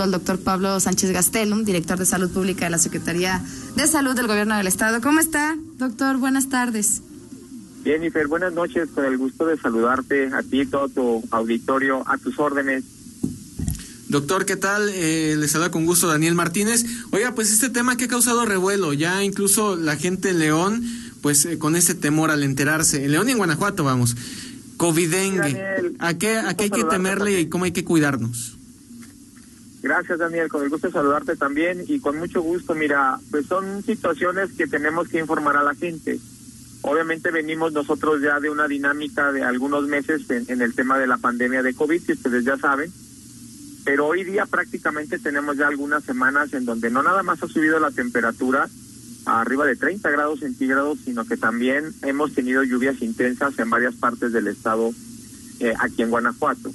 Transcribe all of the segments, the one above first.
gusto al doctor Pablo Sánchez Gastelum, director de Salud Pública de la Secretaría de Salud del Gobierno del Estado. ¿Cómo está, doctor? Buenas tardes. Jennifer, buenas noches. Con el gusto de saludarte a ti y todo tu auditorio, a tus órdenes. Doctor, ¿qué tal? Eh, les saluda con gusto Daniel Martínez. Oiga, pues este tema que ha causado revuelo, ya incluso la gente en León, pues eh, con ese temor al enterarse. En León y en Guanajuato, vamos. Covidengue. ¿A qué, a qué hay que temerle y cómo hay que cuidarnos? Gracias, Daniel. Con el gusto de saludarte también y con mucho gusto. Mira, pues son situaciones que tenemos que informar a la gente. Obviamente venimos nosotros ya de una dinámica de algunos meses en, el tema de la pandemia de COVID, que ustedes ya saben pero hoy día prácticamente tenemos ya algunas semanas en donde no nada más ha subido la temperatura a arriba de 30 grados centígrados, sino que también hemos tenido lluvias intensas en varias partes del estado eh, aquí en Guanajuato.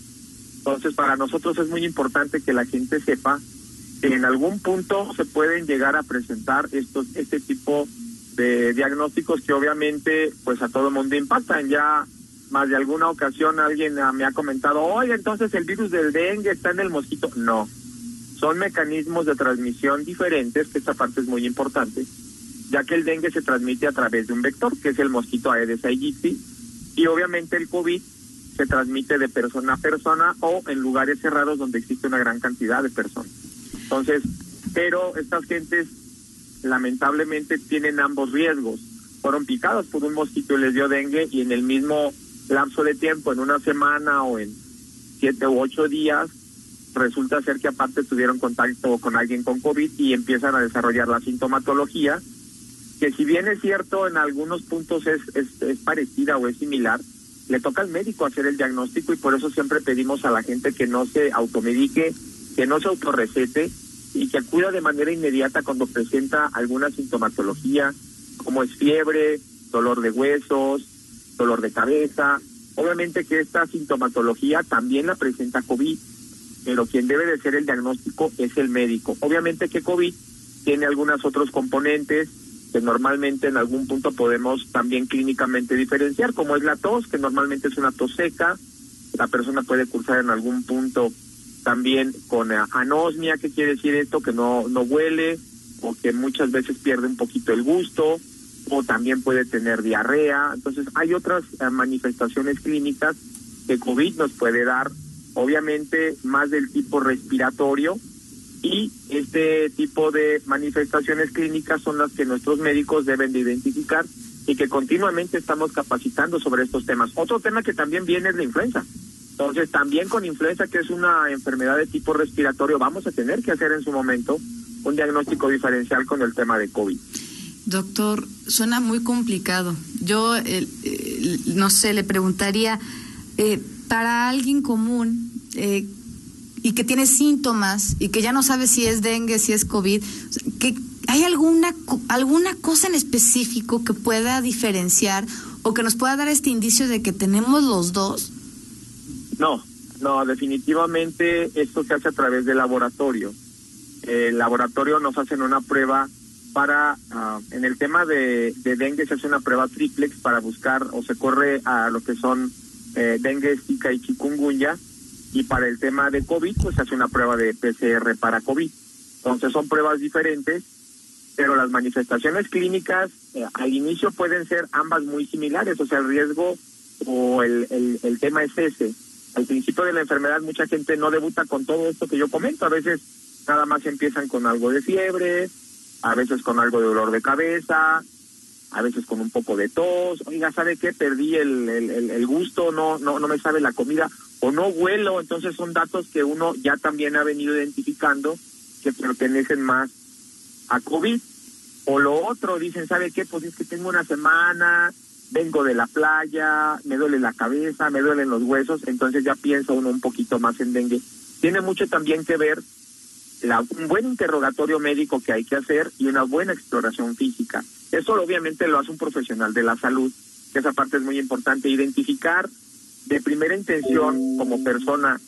Entonces, para nosotros es muy importante que la gente sepa que en algún punto se pueden llegar a presentar estos este tipo de diagnósticos que obviamente pues a todo mundo impactan. Ya más de alguna ocasión alguien ah, me ha comentado, oye, entonces el virus del dengue está en el mosquito. No, son mecanismos de transmisión diferentes, que esta parte es muy importante, ya que el dengue se transmite a través de un vector, que es el mosquito Aedes aegypti, y obviamente el COVID se transmite de persona a persona o en lugares cerrados donde existe una gran cantidad de personas. Entonces, pero estas gentes lamentablemente tienen ambos riesgos. Fueron picados por un mosquito y les dio dengue y en el mismo lapso de tiempo, en una semana o en siete u ocho días, resulta ser que aparte tuvieron contacto con alguien con COVID y empiezan a desarrollar la sintomatología, que si bien es cierto en algunos puntos es, es, es parecida o es similar, le toca al médico hacer el diagnóstico y por eso siempre pedimos a la gente que no se automedique, que no se autorrecete y que acuda de manera inmediata cuando presenta alguna sintomatología, como es fiebre, dolor de huesos, dolor de cabeza. Obviamente que esta sintomatología también la presenta COVID, pero quien debe de ser el diagnóstico es el médico. Obviamente que COVID tiene algunos otros componentes que normalmente en algún punto podemos también clínicamente diferenciar, como es la tos, que normalmente es una tos seca, la persona puede cursar en algún punto también con anosmia, ¿qué quiere decir esto? Que no, no huele o que muchas veces pierde un poquito el gusto, o también puede tener diarrea. Entonces hay otras eh, manifestaciones clínicas que COVID nos puede dar, obviamente más del tipo respiratorio y este tipo de manifestaciones clínicas son las que nuestros médicos deben de identificar y que continuamente estamos capacitando sobre estos temas. Otro tema que también viene es la influenza. Entonces, también con influenza, que es una enfermedad de tipo respiratorio, vamos a tener que hacer en su momento un diagnóstico diferencial con el tema de COVID. Doctor, suena muy complicado. Yo, no sé, le preguntaría, eh, para alguien común eh, y que tiene síntomas y que ya no sabe si es dengue, si es COVID, que ¿hay alguna, alguna cosa en específico que pueda diferenciar o que nos pueda dar este indicio de que tenemos los dos? No, no, definitivamente esto se hace a través del laboratorio. El laboratorio nos hacen una prueba para, ah, en el tema de, dengue se hace una prueba triplex para buscar o se corre a lo que son eh, dengue, zika y chikungunya, y para el tema de COVID pues se hace una prueba de PCR para COVID. Entonces son pruebas diferentes, pero las manifestaciones clínicas eh, al inicio pueden ser ambas muy similares, o sea, el riesgo o el, el, el tema es ese. Al principio de la enfermedad mucha gente no debuta con todo esto que yo comento, a veces nada más empiezan con algo de fiebre, a veces con algo de dolor de cabeza, a veces con un poco de tos, oiga, ¿sabe qué? Perdí el, el, el, gusto, no, no, no me sabe la comida, o no vuelo, entonces son datos que uno ya también ha venido identificando que pertenecen más a COVID. O lo otro, dicen, ¿sabe qué? Pues es que tengo una semana, vengo de la playa, me duele la cabeza, me duelen los huesos, entonces ya piensa uno un poquito más en dengue. Tiene mucho también que ver un buen interrogatorio médico que hay que hacer y una buena exploración física. Eso obviamente lo hace un profesional de la salud, que esa parte es muy importante, identificar de primera intención como persona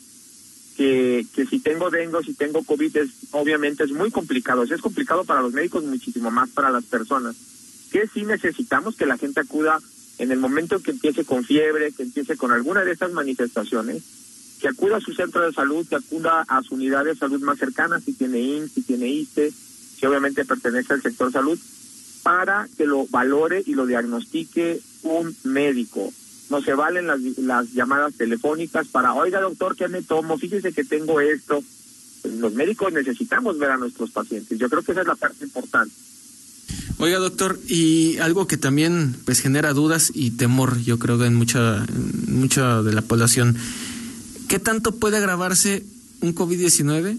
que, que si tengo dengue, si tengo COVID, es, obviamente es muy complicado. Si es complicado para los médicos, muchísimo más para las personas. Que sí necesitamos que la gente acuda en el momento que empiece con fiebre, que empiece con alguna de estas manifestaciones, que acuda a su centro de salud, que acuda a su unidad de salud más cercana, si tiene IN, si tiene ISTE, si obviamente pertenece al sector salud, para que lo valore y lo diagnostique un médico. No se valen las, las llamadas telefónicas para, oiga doctor, ¿qué me tomo? Fíjese que tengo esto. Pues, los médicos necesitamos ver a nuestros pacientes. Yo creo que esa es la parte importante. Oiga, doctor, y algo que también pues genera dudas y temor, yo creo que en mucha, en mucha de la población. ¿Qué tanto puede agravarse un COVID-19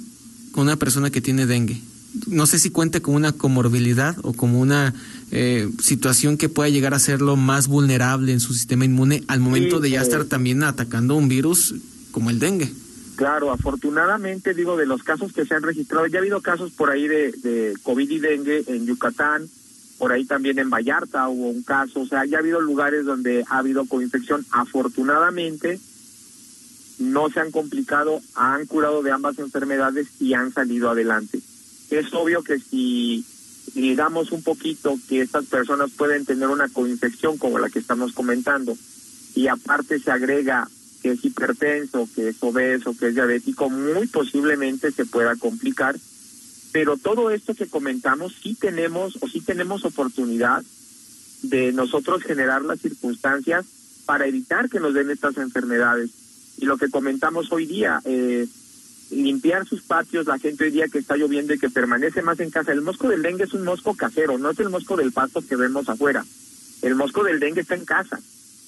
con una persona que tiene dengue? No sé si cuente con una comorbilidad o como una eh, situación que pueda llegar a hacerlo más vulnerable en su sistema inmune al momento de ya estar también atacando un virus como el dengue. Claro, afortunadamente, digo, de los casos que se han registrado, ya ha habido casos por ahí de, de COVID y dengue en Yucatán, por ahí también en Vallarta hubo un caso, o sea, ya ha habido lugares donde ha habido coinfección. Afortunadamente, no se han complicado, han curado de ambas enfermedades y han salido adelante. Es obvio que si digamos un poquito que estas personas pueden tener una coinfección como la que estamos comentando y aparte se agrega que es hipertenso, que es obeso, que es diabético, muy posiblemente se pueda complicar pero todo esto que comentamos sí tenemos o sí tenemos oportunidad de nosotros generar las circunstancias para evitar que nos den estas enfermedades. Y lo que comentamos hoy día, eh, limpiar sus patios, la gente hoy día que está lloviendo y que permanece más en casa. El mosco del dengue es un mosco casero, no es el mosco del pasto que vemos afuera. El mosco del dengue está en casa.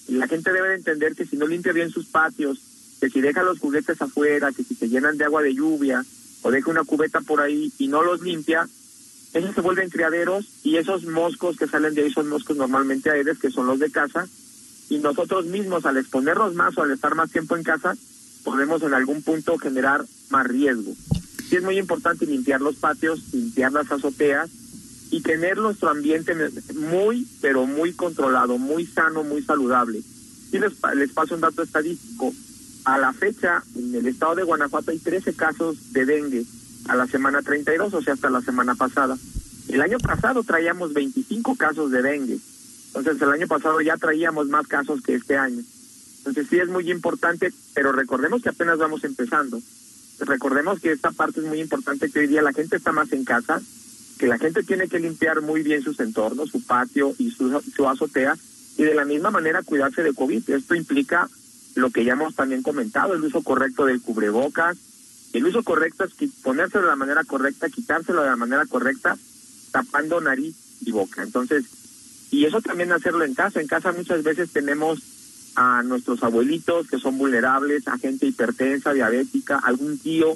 Y la gente debe de entender que si no limpia bien sus patios, que si deja los juguetes afuera, que si se llenan de agua de lluvia, o deja una cubeta por ahí y no los limpia, esos se vuelven criaderos y esos moscos que salen de ahí son moscos normalmente aéreos, que son los de casa, y nosotros mismos al exponernos más o al estar más tiempo en casa, podemos en algún punto generar más riesgo. Sí es muy importante limpiar los patios, limpiar las azoteas y tener nuestro ambiente muy, pero muy controlado, muy sano, muy saludable. Y les, les paso un dato estadístico. A la fecha, en el estado de Guanajuato hay 13 casos de dengue a la semana 32, o sea, hasta la semana pasada. El año pasado traíamos 25 casos de dengue. Entonces, el año pasado ya traíamos más casos que este año. Entonces, sí es muy importante, pero recordemos que apenas vamos empezando. Recordemos que esta parte es muy importante, que hoy día la gente está más en casa, que la gente tiene que limpiar muy bien sus entornos, su patio y su, su azotea, y de la misma manera cuidarse de COVID. Esto implica lo que ya hemos también comentado, el uso correcto del cubrebocas. El uso correcto es ponérselo de la manera correcta, quitárselo de la manera correcta, tapando nariz y boca. Entonces, y eso también hacerlo en casa. En casa muchas veces tenemos a nuestros abuelitos que son vulnerables, a gente hipertensa, diabética, algún tío,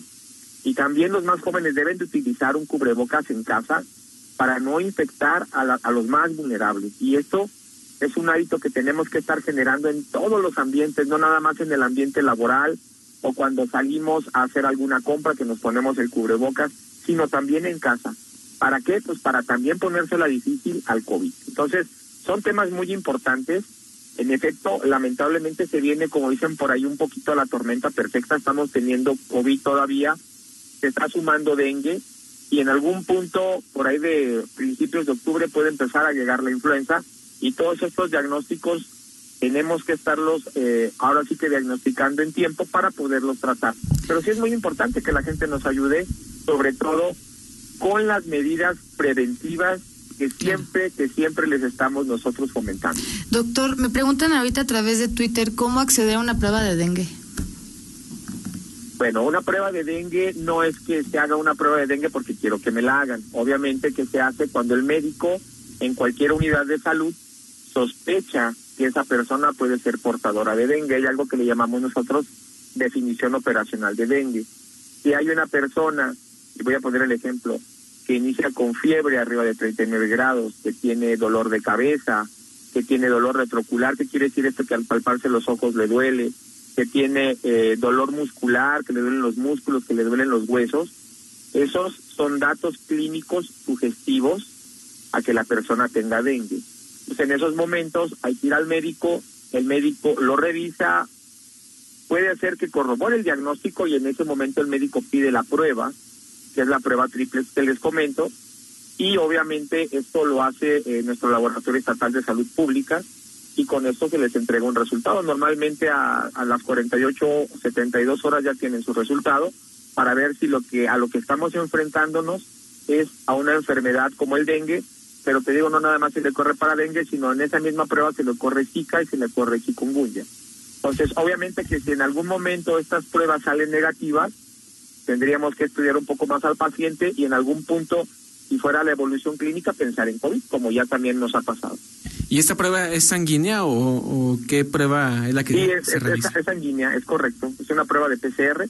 y también los más jóvenes deben de utilizar un cubrebocas en casa para no infectar a, a los más vulnerables. Y esto es un hábito que tenemos que estar generando en todos los ambientes, no nada más en el ambiente laboral o cuando salimos a hacer alguna compra que nos ponemos el cubrebocas, sino también en casa. ¿Para qué? Pues para también ponérsela difícil al COVID. Entonces, son temas muy importantes. En efecto, lamentablemente se viene, como dicen por ahí, un poquito a la tormenta perfecta. Estamos teniendo COVID todavía, se está sumando dengue y en algún punto, por ahí de principios de octubre, puede empezar a llegar la influenza y todos estos diagnósticos tenemos que estarlos eh, ahora sí que diagnosticando en tiempo para poderlos tratar. Pero sí es muy importante que la gente nos ayude, sobre todo con las medidas preventivas que siempre, que siempre les estamos nosotros fomentando. Doctor, me preguntan ahorita a través de Twitter cómo acceder a una prueba de dengue. Bueno, una prueba de dengue no es que se haga una prueba de dengue porque quiero que me la hagan. Obviamente que se hace cuando el médico en cualquier unidad de salud sospecha que esa persona puede ser portadora de dengue. Hay algo que le llamamos nosotros definición operacional de dengue. Si hay una persona, y voy a poner el ejemplo, que inicia con fiebre arriba de 39 grados, que tiene dolor de cabeza, que tiene dolor retrocular, que quiere decir esto que al palparse los ojos le duele, que tiene eh, dolor muscular, que le duelen los músculos, que le duelen los huesos, esos son datos clínicos sugestivos a que la persona tenga dengue. Pues en esos momentos hay que ir al médico, el médico lo revisa, puede hacer que corrobore el diagnóstico y en ese momento el médico pide la prueba, que es la prueba triple que les comento, y obviamente esto lo hace eh, nuestro laboratorio estatal de salud pública y con esto se les entrega un resultado. Normalmente a, a las 48 o 72 horas ya tienen su resultado para ver si lo que a lo que estamos enfrentándonos es a una enfermedad como el dengue, pero te digo, no nada más se le corre para dengue, sino en esa misma prueba se le corre Zika y se le corre chikungunya. Entonces, obviamente que si en algún momento estas pruebas salen negativas, tendríamos que estudiar un poco más al paciente y en algún punto, si fuera la evolución clínica, pensar en COVID, como ya también nos ha pasado. ¿Y esta prueba es sanguínea o, qué prueba es la que sí, es, se es, es sanguínea, es correcto. Es una prueba de PCR,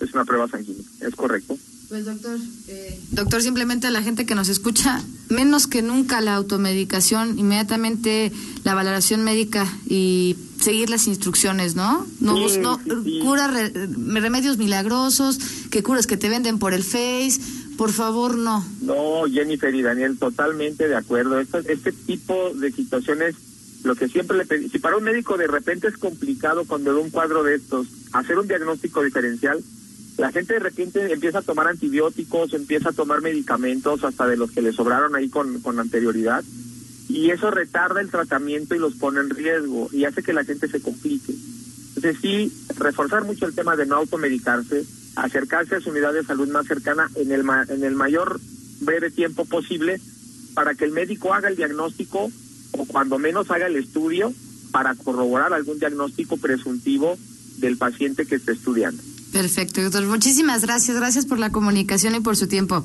es una prueba sanguínea, es correcto. Pues doctor, eh, doctor, simplemente a la gente que nos escucha, menos que nunca la automedicación, inmediatamente la valoración médica y seguir las instrucciones, ¿no? No, no cura remedios milagrosos, que curas que te venden por el Face, por favor, no. No, Jennifer y Daniel, totalmente de acuerdo. Este, este tipo de situaciones, lo que siempre le pedí, si para un médico de repente es complicado cuando ve un cuadro de estos, hacer un diagnóstico diferencial, la gente de repente empieza a tomar antibióticos, empieza a tomar medicamentos hasta de los que le sobraron ahí con, con anterioridad y eso retarda el tratamiento y los pone en riesgo y hace que la gente se complique. Entonces sí, reforzar mucho el tema de no automedicarse, acercarse a su unidad de salud más cercana en el, en el mayor breve tiempo posible para que el médico haga el diagnóstico o cuando menos haga el estudio para corroborar algún diagnóstico presuntivo del paciente que está estudiando. Perfecto, doctor. Muchísimas gracias. Gracias por la comunicación y por su tiempo.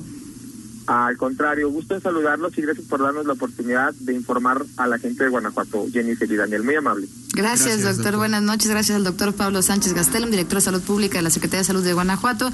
Al contrario, gusto en saludarlos y gracias por darnos la oportunidad de informar a la gente de Guanajuato, Jennifer y Daniel. Muy amable. Gracias, doctor. Buenas noches. Gracias al doctor Pablo Sánchez Gastelum, director de Salud Pública de la Secretaría de Salud de Guanajuato.